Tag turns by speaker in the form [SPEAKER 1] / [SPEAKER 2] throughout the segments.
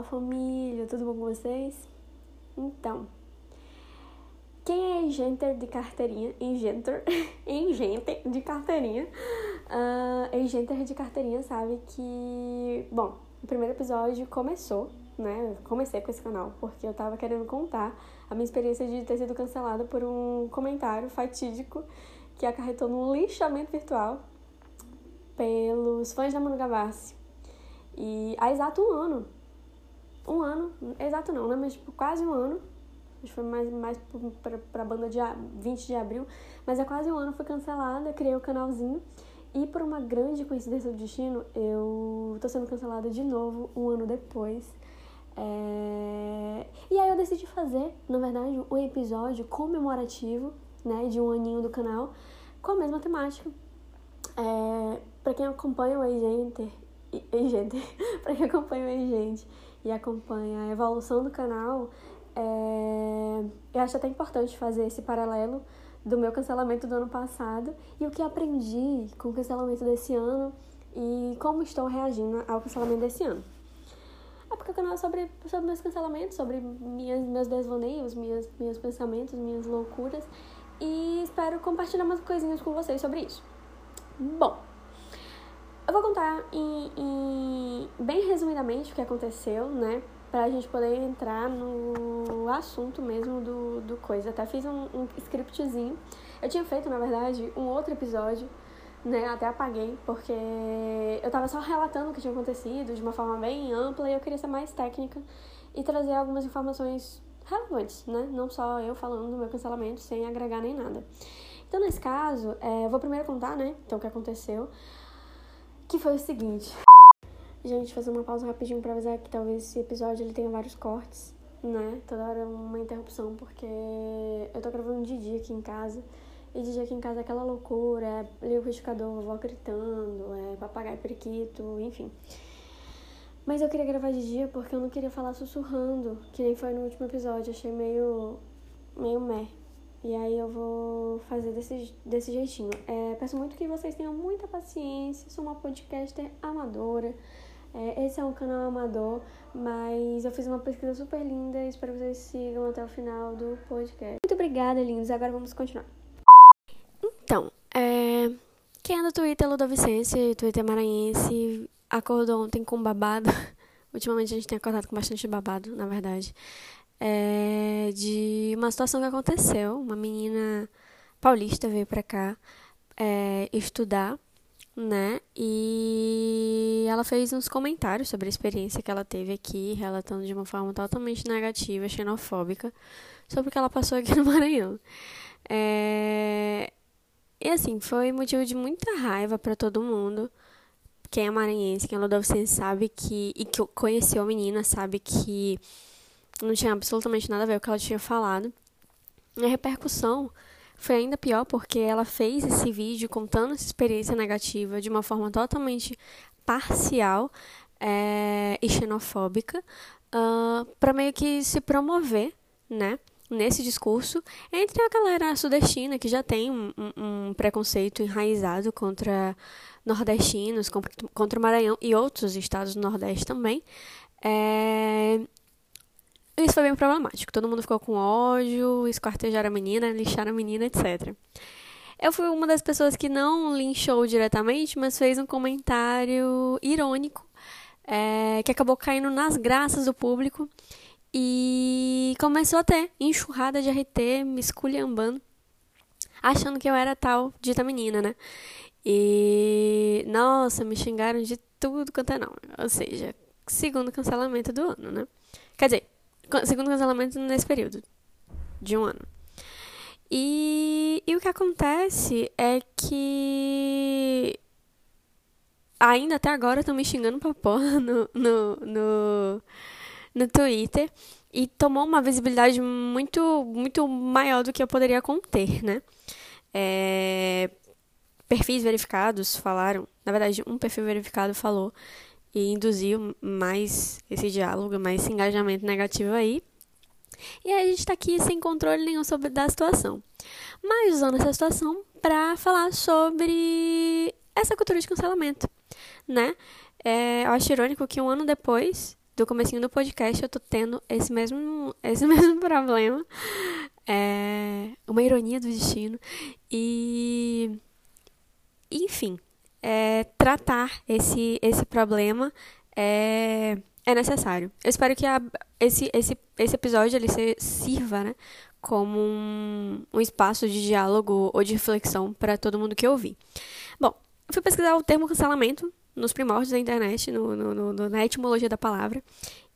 [SPEAKER 1] Fala família, tudo bom com vocês? Então, quem é agenter de carteirinha? Engenter, engenter de carteirinha. Uh, agenter de carteirinha sabe que, bom, o primeiro episódio começou, né? Comecei com esse canal porque eu tava querendo contar a minha experiência de ter sido cancelada por um comentário fatídico que acarretou num lixamento virtual pelos fãs da Manu Gavassi. E há exato um ano um ano, exato não, né? Mas tipo, quase um ano. Acho que foi mais, mais pra, pra banda de 20 de abril. Mas é quase um ano, foi cancelada, criei o canalzinho. E por uma grande coincidência do destino, eu tô sendo cancelada de novo um ano depois. É... E aí eu decidi fazer, na verdade, um episódio comemorativo, né, de um aninho do canal, com a mesma temática. É... Pra quem acompanha o Agenter, Agenter, pra quem acompanha o Agente e acompanha a evolução do canal, é... eu acho até importante fazer esse paralelo do meu cancelamento do ano passado e o que aprendi com o cancelamento desse ano e como estou reagindo ao cancelamento desse ano. É porque o canal é sobre, sobre meus cancelamentos, sobre minhas, meus desvaneios, minhas, meus pensamentos, minhas loucuras. E espero compartilhar umas coisinhas com vocês sobre isso. Bom, eu vou contar em, em, bem resumidamente o que aconteceu, né? Pra gente poder entrar no assunto mesmo do, do coisa. Até fiz um, um scriptzinho. Eu tinha feito, na verdade, um outro episódio, né? Até apaguei, porque eu tava só relatando o que tinha acontecido de uma forma bem ampla e eu queria ser mais técnica e trazer algumas informações relevantes, né? Não só eu falando do meu cancelamento sem agregar nem nada. Então, nesse caso, é, eu vou primeiro contar, né? Então, o que aconteceu que foi o seguinte. Gente, fazer uma pausa rapidinho pra avisar que talvez esse episódio ele tenha vários cortes, né? Toda hora uma interrupção, porque eu tô gravando de dia aqui em casa. E de dia aqui em casa é aquela loucura, é liquidificador, vovó gritando, é papagaio periquito, enfim. Mas eu queria gravar de dia porque eu não queria falar sussurrando, que nem foi no último episódio. Achei meio. meio meh. E aí eu vou fazer desse, desse jeitinho. É, peço muito que vocês tenham muita paciência. Sou uma podcaster amadora. É, esse é um canal amador, mas eu fiz uma pesquisa super linda espero que vocês sigam até o final do podcast. Muito obrigada, lindos. Agora vamos continuar. Então, é, quem é do Twitter Ludovicense, Twitter maranhense, acordou ontem com babado. Ultimamente a gente tem acordado com bastante babado, na verdade é, de uma situação que aconteceu. Uma menina paulista veio para cá é, estudar, né? E ela fez uns comentários sobre a experiência que ela teve aqui, relatando de uma forma totalmente negativa, xenofóbica, sobre o que ela passou aqui no Maranhão. É... E assim, foi motivo de muita raiva para todo mundo. Quem é maranhense, quem é ludovicense sabe que. E que conheceu a menina sabe que não tinha absolutamente nada a ver com o que ela tinha falado. E a repercussão foi ainda pior porque ela fez esse vídeo contando essa experiência negativa de uma forma totalmente parcial é, e xenofóbica uh, ah, para meio que se promover, né? Nesse discurso entre a galera sudestina que já tem um, um, preconceito enraizado contra nordestinos, contra o Maranhão e outros estados do Nordeste também, é, isso foi bem problemático. Todo mundo ficou com ódio, esquartejaram a menina, lixaram a menina, etc. Eu fui uma das pessoas que não linchou diretamente, mas fez um comentário irônico, é, que acabou caindo nas graças do público e começou a ter enxurrada de RT me esculhambando, achando que eu era tal dita menina, né? E nossa, me xingaram de tudo quanto é não. Ou seja, segundo cancelamento do ano, né? Quer dizer, segundo cancelamento nesse período de um ano. E, e o que acontece é que ainda até agora estão me xingando pra porra no, no, no, no Twitter e tomou uma visibilidade muito, muito maior do que eu poderia conter, né? É, perfis verificados falaram, na verdade, um perfil verificado falou e induziu mais esse diálogo, mais esse engajamento negativo aí. E aí a gente está aqui sem controle nenhum sobre da situação. Mas usando essa situação para falar sobre essa cultura de cancelamento, né? É, eu acho irônico que um ano depois do comecinho do podcast eu tô tendo esse mesmo, esse mesmo problema. É uma ironia do destino. E enfim, é, tratar esse, esse problema é, é necessário. Eu espero que a, esse, esse, esse episódio ele se, sirva né, como um, um espaço de diálogo ou de reflexão para todo mundo que ouvir. Bom, eu fui pesquisar o termo cancelamento nos primórdios da internet, no, no, no, na etimologia da palavra.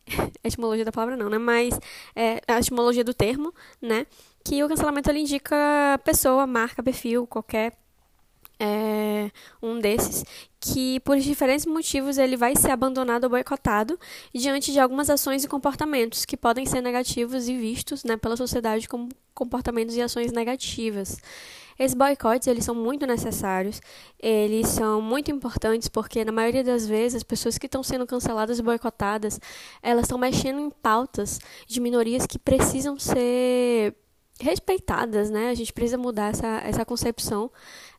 [SPEAKER 1] etimologia da palavra não, né? Mas é, a etimologia do termo, né? Que o cancelamento ele indica pessoa, marca, perfil, qualquer é um desses, que por diferentes motivos ele vai ser abandonado ou boicotado diante de algumas ações e comportamentos que podem ser negativos e vistos né, pela sociedade como comportamentos e ações negativas. Esses boicotes, eles são muito necessários, eles são muito importantes porque, na maioria das vezes, as pessoas que estão sendo canceladas e boicotadas, elas estão mexendo em pautas de minorias que precisam ser respeitadas, né? A gente precisa mudar essa, essa concepção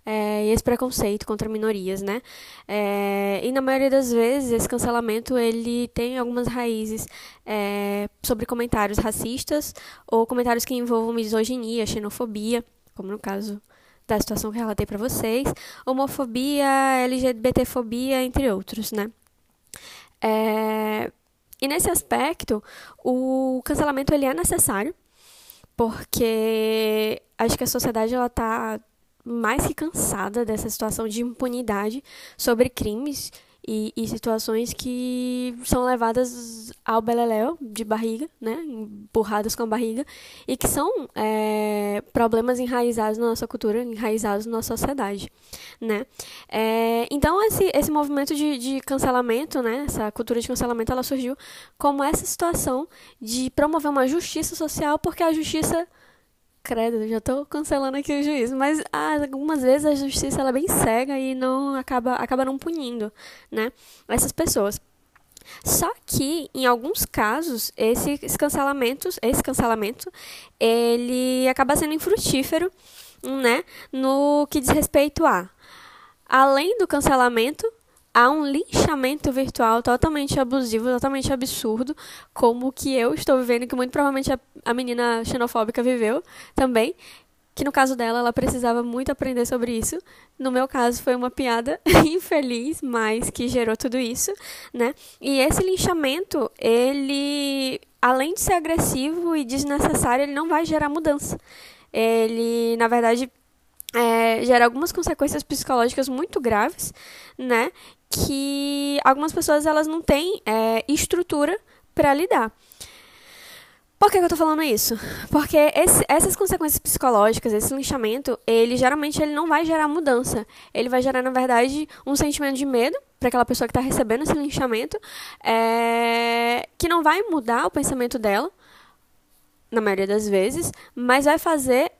[SPEAKER 1] é, e esse preconceito contra minorias, né? É, e na maioria das vezes esse cancelamento ele tem algumas raízes é, sobre comentários racistas ou comentários que envolvam misoginia, xenofobia, como no caso da situação que eu relatei para vocês, homofobia, LGBTfobia, entre outros, né? É, e nesse aspecto, o cancelamento ele é necessário, porque acho que a sociedade ela está mais que cansada dessa situação de impunidade sobre crimes e, e, situações que são levadas ao beleléu de barriga, né, empurradas com a barriga, e que são é, problemas enraizados na nossa cultura, enraizados na nossa sociedade, né. É, então, esse, esse movimento de, de cancelamento, né, essa cultura de cancelamento, ela surgiu como essa situação de promover uma justiça social, porque a justiça credo, já estou cancelando aqui o juiz, mas ah, algumas vezes a justiça ela é bem cega e não acaba, acaba não punindo, né, essas pessoas. Só que, em alguns casos, esses cancelamentos, esse cancelamento, ele acaba sendo infrutífero, né, no que diz respeito a, além do cancelamento, há um linchamento virtual totalmente abusivo, totalmente absurdo, como o que eu estou vivendo, que muito provavelmente a, a menina xenofóbica viveu também. Que no caso dela, ela precisava muito aprender sobre isso. No meu caso, foi uma piada infeliz, mas que gerou tudo isso, né? E esse linchamento, ele, além de ser agressivo e desnecessário, ele não vai gerar mudança. Ele, na verdade, é, gera algumas consequências psicológicas muito graves, né? Que algumas pessoas elas não têm é, estrutura para lidar. Por que, que eu tô falando isso? Porque esse, essas consequências psicológicas, esse linchamento, ele geralmente ele não vai gerar mudança. Ele vai gerar, na verdade, um sentimento de medo para aquela pessoa que está recebendo esse linchamento, é, que não vai mudar o pensamento dela, na maioria das vezes, mas vai fazer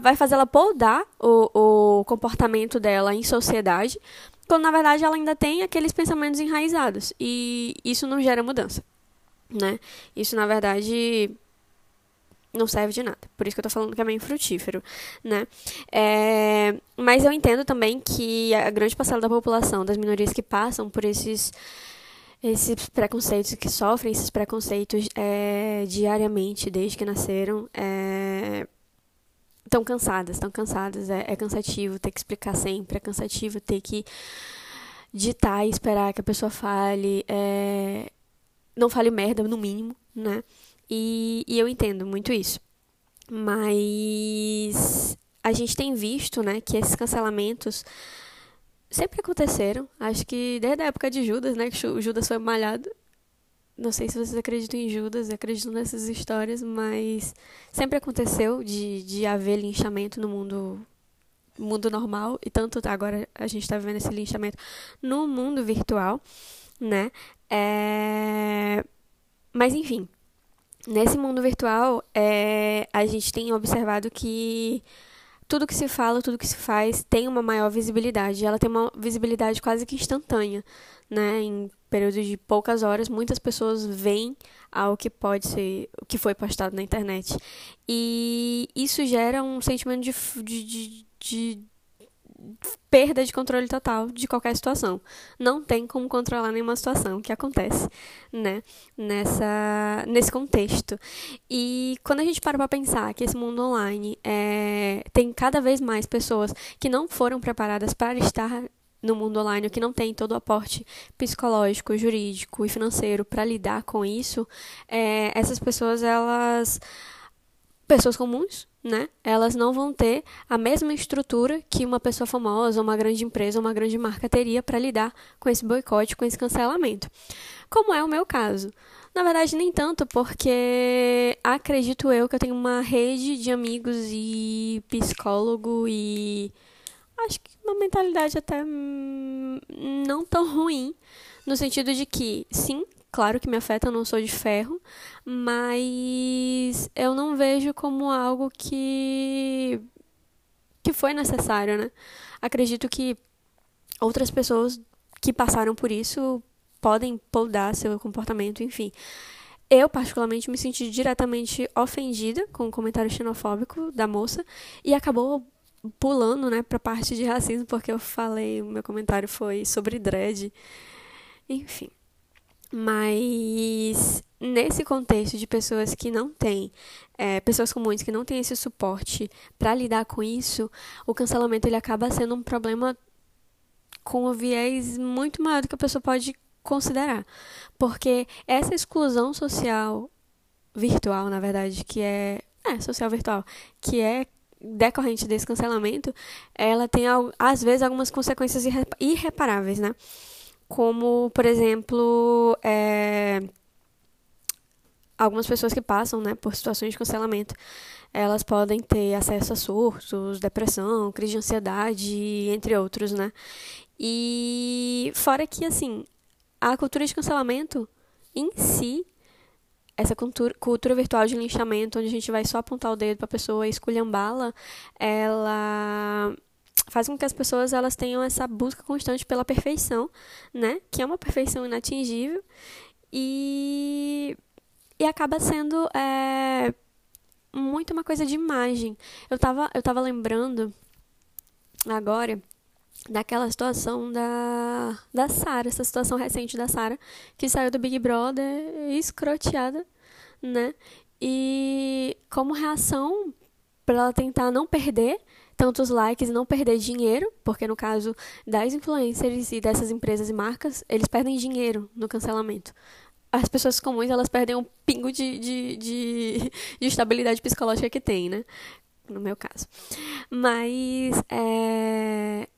[SPEAKER 1] vai fazer ela podar o, o comportamento dela em sociedade, quando na verdade ela ainda tem aqueles pensamentos enraizados e isso não gera mudança, né? Isso na verdade não serve de nada. Por isso que eu tô falando que é meio frutífero, né? É, mas eu entendo também que a grande parcela da população, das minorias que passam por esses esses preconceitos que sofrem esses preconceitos é, diariamente desde que nasceram é, estão cansadas, estão cansadas. É, é cansativo ter que explicar sempre, é cansativo ter que ditar e esperar que a pessoa fale. É... Não fale merda, no mínimo, né? E, e eu entendo muito isso. Mas a gente tem visto, né, que esses cancelamentos sempre aconteceram. Acho que desde a época de Judas, né, que Judas foi malhado, não sei se vocês acreditam em Judas, acreditam nessas histórias, mas sempre aconteceu de, de haver linchamento no mundo mundo normal e tanto agora a gente está vivendo esse linchamento no mundo virtual, né? É... Mas enfim, nesse mundo virtual é... a gente tem observado que tudo que se fala, tudo que se faz tem uma maior visibilidade. Ela tem uma visibilidade quase que instantânea, né? Em período de poucas horas, muitas pessoas veem ao que pode ser, o que foi postado na internet. E isso gera um sentimento de, de, de, perda de controle total de qualquer situação. Não tem como controlar nenhuma situação que acontece, né, nessa nesse contexto. E quando a gente para para pensar que esse mundo online é, tem cada vez mais pessoas que não foram preparadas para estar no mundo online, que não tem todo o aporte psicológico, jurídico e financeiro para lidar com isso, é, essas pessoas elas pessoas comuns, né? Elas não vão ter a mesma estrutura que uma pessoa famosa, uma grande empresa, uma grande marca teria para lidar com esse boicote, com esse cancelamento. Como é o meu caso. Na verdade, nem tanto, porque acredito eu que eu tenho uma rede de amigos e psicólogo e acho que uma mentalidade até hum, não tão ruim, no sentido de que, sim, Claro que me afeta, eu não sou de ferro, mas eu não vejo como algo que que foi necessário, né? Acredito que outras pessoas que passaram por isso podem podar seu comportamento, enfim. Eu, particularmente, me senti diretamente ofendida com o comentário xenofóbico da moça e acabou pulando, né, pra parte de racismo, porque eu falei, o meu comentário foi sobre dread. Enfim. Mas nesse contexto de pessoas que não têm, é, pessoas comuns que não têm esse suporte para lidar com isso, o cancelamento ele acaba sendo um problema com um viés muito maior do que a pessoa pode considerar. Porque essa exclusão social virtual, na verdade, que é, é social virtual, que é decorrente desse cancelamento, ela tem às vezes algumas consequências irreparáveis, né? como, por exemplo, é, algumas pessoas que passam né, por situações de cancelamento, elas podem ter acesso a surtos, depressão, crise de ansiedade, entre outros, né? E fora que, assim, a cultura de cancelamento em si, essa cultura, cultura virtual de linchamento, onde a gente vai só apontar o dedo para a pessoa e esculhambá-la, ela faz com que as pessoas elas tenham essa busca constante pela perfeição, né? Que é uma perfeição inatingível e e acaba sendo é, muito uma coisa de imagem. Eu tava eu tava lembrando agora daquela situação da da Sara, essa situação recente da Sara que saiu do Big Brother escroteada, né? E como reação para ela tentar não perder tantos likes e não perder dinheiro, porque no caso das influencers e dessas empresas e marcas, eles perdem dinheiro no cancelamento. As pessoas comuns, elas perdem um pingo de, de, de, de estabilidade psicológica que tem, né? No meu caso. Mas, é,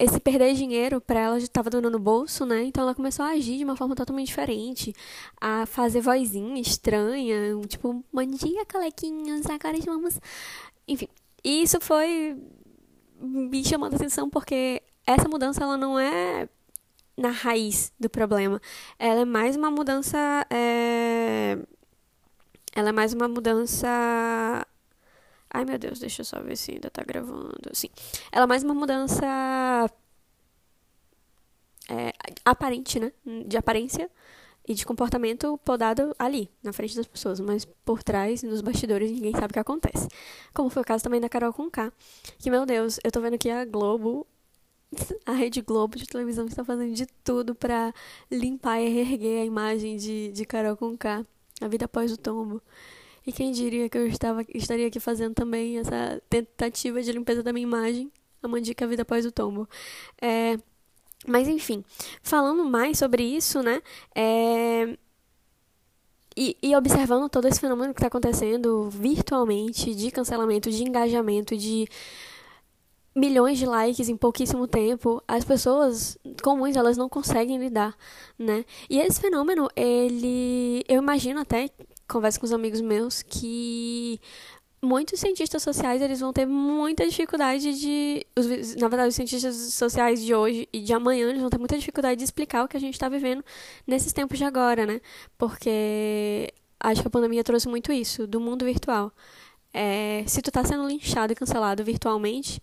[SPEAKER 1] esse perder dinheiro para ela já estava dando no bolso, né? Então ela começou a agir de uma forma totalmente diferente, a fazer vozinha estranha, tipo, bom dia, colequinhos, agora vamos. Enfim, e isso foi me chamando a atenção porque essa mudança ela não é na raiz do problema. Ela é mais uma mudança. É... Ela é mais uma mudança. Ai meu Deus, deixa eu só ver se ainda tá gravando. Sim. Ela é mais uma mudança. É, aparente, né? De aparência e de comportamento podado ali, na frente das pessoas, mas por trás, nos bastidores, ninguém sabe o que acontece. Como foi o caso também da Carol Conká, que, meu Deus, eu tô vendo que a Globo, a Rede Globo de televisão está fazendo de tudo para limpar e reerguer a imagem de, de Carol Conká, a vida após o tombo. E quem diria que eu estava, estaria aqui fazendo também essa tentativa de limpeza da minha imagem, a Mandica Vida Após o Tombo. É, mas enfim, falando mais sobre isso, né? É... E, e, observando todo esse fenômeno que está acontecendo virtualmente, de cancelamento, de engajamento, de milhões de likes em pouquíssimo tempo, as pessoas comuns elas não conseguem lidar, né? E esse fenômeno, ele, eu imagino até converso com os amigos meus que muitos cientistas sociais eles vão ter muita dificuldade de os, na verdade os cientistas sociais de hoje e de amanhã eles vão ter muita dificuldade de explicar o que a gente está vivendo nesses tempos de agora né? Porque acho que a pandemia trouxe muito isso do mundo virtual. É, se tu está sendo linchado e cancelado virtualmente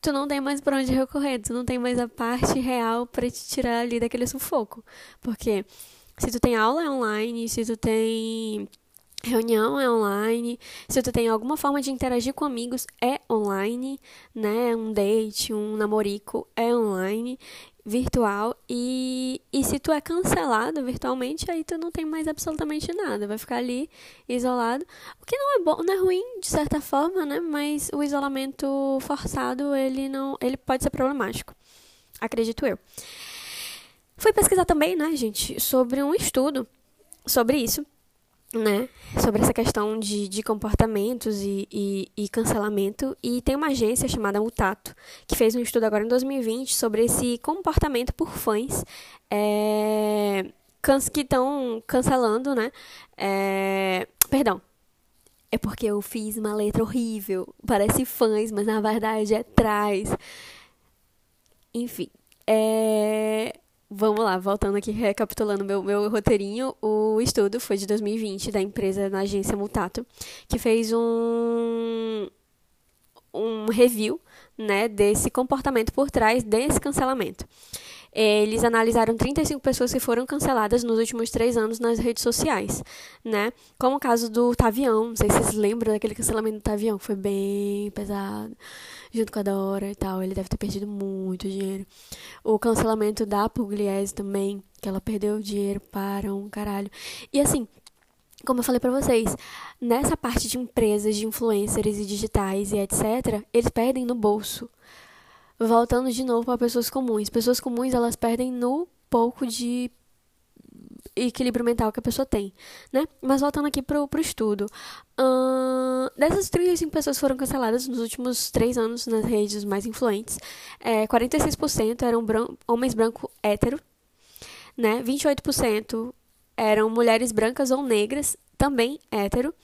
[SPEAKER 1] tu não tem mais para onde recorrer tu não tem mais a parte real para te tirar ali daquele sufoco. Porque se tu tem aula online se tu tem Reunião é online. Se tu tem alguma forma de interagir com amigos, é online, né? Um date, um namorico é online, virtual. E, e se tu é cancelado virtualmente, aí tu não tem mais absolutamente nada. Vai ficar ali isolado. O que não é bom, não é ruim, de certa forma, né? Mas o isolamento forçado, ele não. ele pode ser problemático. Acredito eu. Fui pesquisar também, né, gente, sobre um estudo sobre isso né, sobre essa questão de, de comportamentos e, e, e, cancelamento. E tem uma agência chamada Mutato, que fez um estudo agora em 2020 sobre esse comportamento por fãs é, que estão cancelando, né? É, perdão. É porque eu fiz uma letra horrível. Parece fãs, mas na verdade é trás. Enfim. É, Vamos lá, voltando aqui, recapitulando meu, meu roteirinho. O estudo foi de 2020 da empresa na agência Mutato, que fez um, um review né, desse comportamento por trás desse cancelamento. Eles analisaram 35 pessoas que foram canceladas nos últimos três anos nas redes sociais, né? Como o caso do Tavião, não sei se vocês lembram daquele cancelamento do Tavião, que foi bem pesado junto com a Dora e tal. Ele deve ter perdido muito dinheiro. O cancelamento da Pugliese também, que ela perdeu dinheiro para um caralho. E assim, como eu falei para vocês, nessa parte de empresas, de influencers e digitais e etc, eles perdem no bolso. Voltando de novo para pessoas comuns. Pessoas comuns, elas perdem no pouco de equilíbrio mental que a pessoa tem, né? Mas voltando aqui pro, pro estudo. Uh, dessas 35 pessoas foram canceladas nos últimos três anos nas redes mais influentes. É, 46% eram homens brancos hétero, né? 28% eram mulheres brancas ou negras, também hétero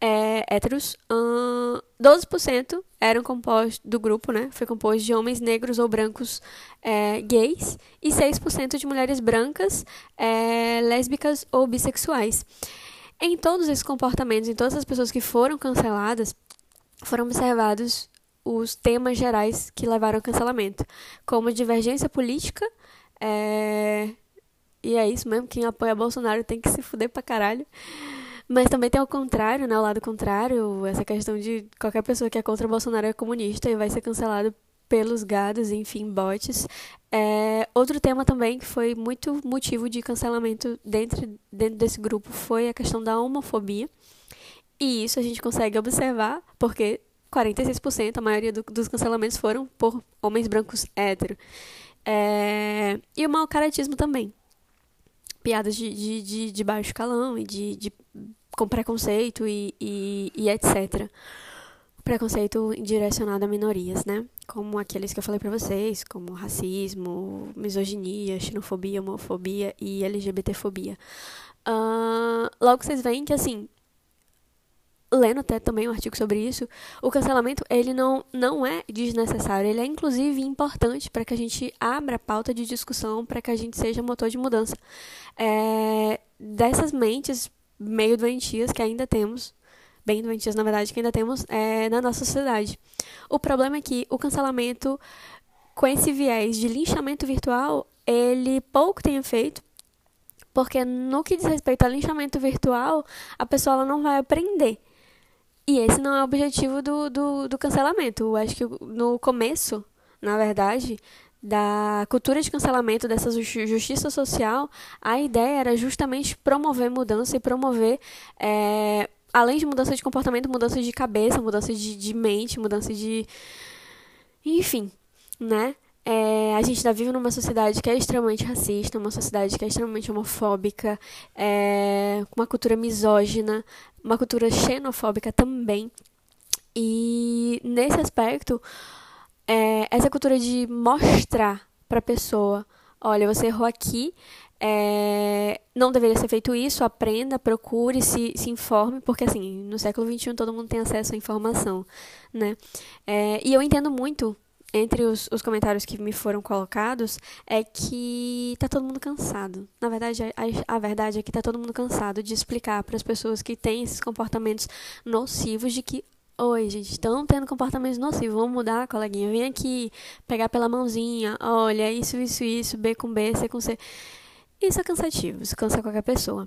[SPEAKER 1] é, héteros, hum, 12% eram compostos do grupo, né? Foi composto de homens negros ou brancos é, gays e 6% de mulheres brancas, é, lésbicas ou bissexuais. Em todos esses comportamentos, em todas as pessoas que foram canceladas, foram observados os temas gerais que levaram ao cancelamento, como divergência política, é... e é isso mesmo, quem apoia Bolsonaro tem que se fuder pra caralho. Mas também tem o contrário, né? O lado contrário, essa questão de qualquer pessoa que é contra Bolsonaro é comunista e vai ser cancelado pelos gados, enfim, bots. É, outro tema também que foi muito motivo de cancelamento dentro, dentro desse grupo foi a questão da homofobia. E isso a gente consegue observar porque 46%, a maioria do, dos cancelamentos foram por homens brancos hétero. É, e o mau caratismo também piadas de, de, de, de baixo calão e de, de com preconceito e, e, e etc. Preconceito direcionado a minorias, né? Como aqueles que eu falei para vocês, como racismo, misoginia, xenofobia, homofobia e LGBTfobia. Uh, logo vocês veem que, assim, lendo até também um artigo sobre isso, o cancelamento ele não, não é desnecessário, ele é inclusive importante para que a gente abra pauta de discussão, para que a gente seja motor de mudança é, dessas mentes meio doentias que ainda temos, bem doentias na verdade, que ainda temos é, na nossa sociedade. O problema é que o cancelamento com esse viés de linchamento virtual, ele pouco tem efeito, porque no que diz respeito a linchamento virtual, a pessoa não vai aprender. E esse não é o objetivo do, do, do cancelamento. Eu acho que no começo, na verdade, da cultura de cancelamento, dessa justiça social, a ideia era justamente promover mudança e promover, é, além de mudança de comportamento, mudança de cabeça, mudança de, de mente, mudança de. Enfim, né? É, a gente está vivendo numa sociedade que é extremamente racista, uma sociedade que é extremamente homofóbica, é, uma cultura misógina, uma cultura xenofóbica também. E nesse aspecto, é, essa cultura de mostrar para a pessoa, olha, você errou aqui, é, não deveria ser feito isso, aprenda, procure, se, se informe, porque assim, no século XXI todo mundo tem acesso à informação, né? É, e eu entendo muito entre os, os comentários que me foram colocados é que tá todo mundo cansado. Na verdade, a, a verdade é que tá todo mundo cansado de explicar para as pessoas que têm esses comportamentos nocivos de que Oi, gente, estão tendo comportamentos nocivos. Vamos mudar, coleguinha. Vem aqui pegar pela mãozinha. Olha, isso, isso, isso. B com B, C com C. Isso é cansativo. Isso cansa qualquer pessoa.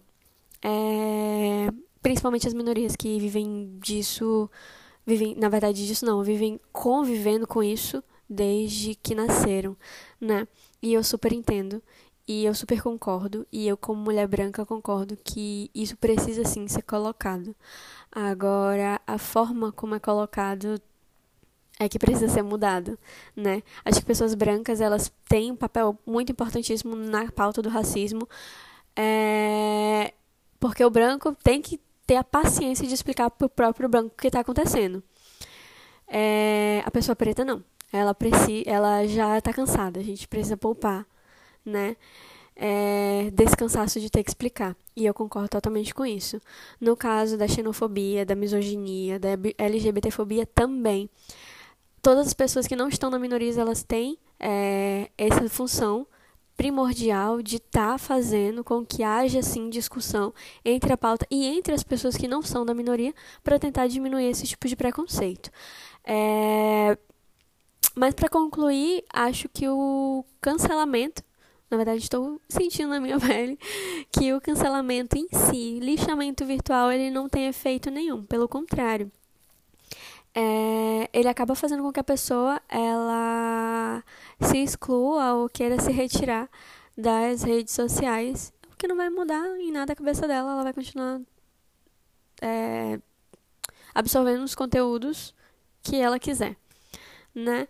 [SPEAKER 1] É... principalmente as minorias que vivem disso, vivem, na verdade disso não, vivem convivendo com isso desde que nasceram, né? E eu super entendo e eu super concordo, e eu, como mulher branca, concordo que isso precisa sim ser colocado. Agora, a forma como é colocado é que precisa ser mudado, né? Acho que pessoas brancas, elas têm um papel muito importantíssimo na pauta do racismo, é... porque o branco tem que ter a paciência de explicar pro próprio branco o que está acontecendo. É... A pessoa preta não. Ela, preci... ela já está cansada, a gente precisa poupar né? É, desse cansaço de ter que explicar. E eu concordo totalmente com isso. No caso da xenofobia, da misoginia, da LGBTfobia também. Todas as pessoas que não estão na minoria, elas têm é, essa função primordial de estar tá fazendo com que haja sim discussão entre a pauta e entre as pessoas que não são da minoria para tentar diminuir esse tipo de preconceito. É... Mas para concluir, acho que o cancelamento na verdade, estou sentindo na minha pele que o cancelamento em si, lixamento virtual, ele não tem efeito nenhum. Pelo contrário, é, ele acaba fazendo com que a pessoa ela se exclua ou queira se retirar das redes sociais, o que não vai mudar em nada a cabeça dela. Ela vai continuar é, absorvendo os conteúdos que ela quiser, né?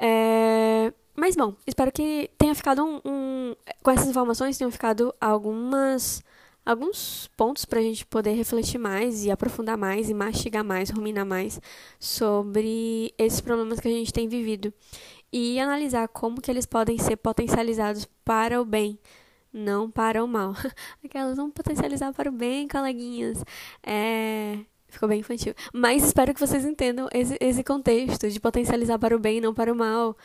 [SPEAKER 1] É, mas bom, espero que tenha ficado um, um, Com essas informações tenham ficado algumas. Alguns pontos para a gente poder refletir mais e aprofundar mais e mastigar mais, ruminar mais sobre esses problemas que a gente tem vivido e analisar como que eles podem ser potencializados para o bem, não para o mal. Aquelas vão potencializar para o bem, coleguinhas. É, Ficou bem infantil. Mas espero que vocês entendam esse, esse contexto de potencializar para o bem e não para o mal.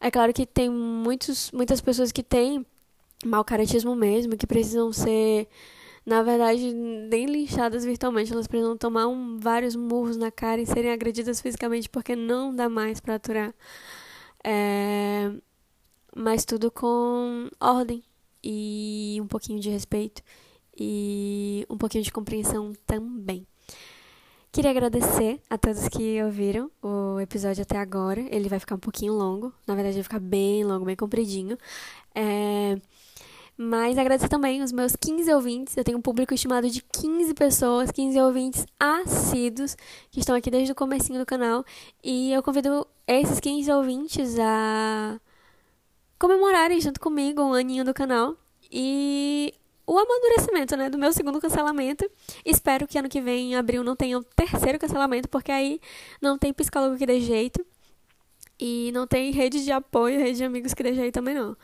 [SPEAKER 1] É claro que tem muitos, muitas pessoas que têm mau caratismo mesmo, que precisam ser, na verdade, nem linchadas virtualmente, elas precisam tomar um, vários murros na cara e serem agredidas fisicamente porque não dá mais para aturar. É... Mas tudo com ordem e um pouquinho de respeito e um pouquinho de compreensão também. Queria agradecer a todos que ouviram o episódio até agora. Ele vai ficar um pouquinho longo, na verdade, vai ficar bem longo, bem compridinho. É... Mas agradecer também os meus 15 ouvintes. Eu tenho um público estimado de 15 pessoas, 15 ouvintes assíduos que estão aqui desde o comecinho do canal. E eu convido esses 15 ouvintes a comemorarem junto comigo um aninho do canal. E o amadurecimento, né, do meu segundo cancelamento. Espero que ano que vem, em abril, não tenha o um terceiro cancelamento, porque aí não tem psicólogo que dê jeito. E não tem rede de apoio, rede de amigos que dê jeito também não.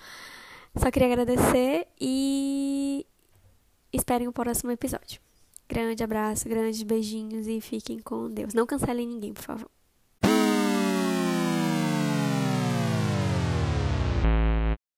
[SPEAKER 1] Só queria agradecer e esperem o próximo episódio. Grande abraço, grandes beijinhos e fiquem com Deus. Não cancelem ninguém, por favor.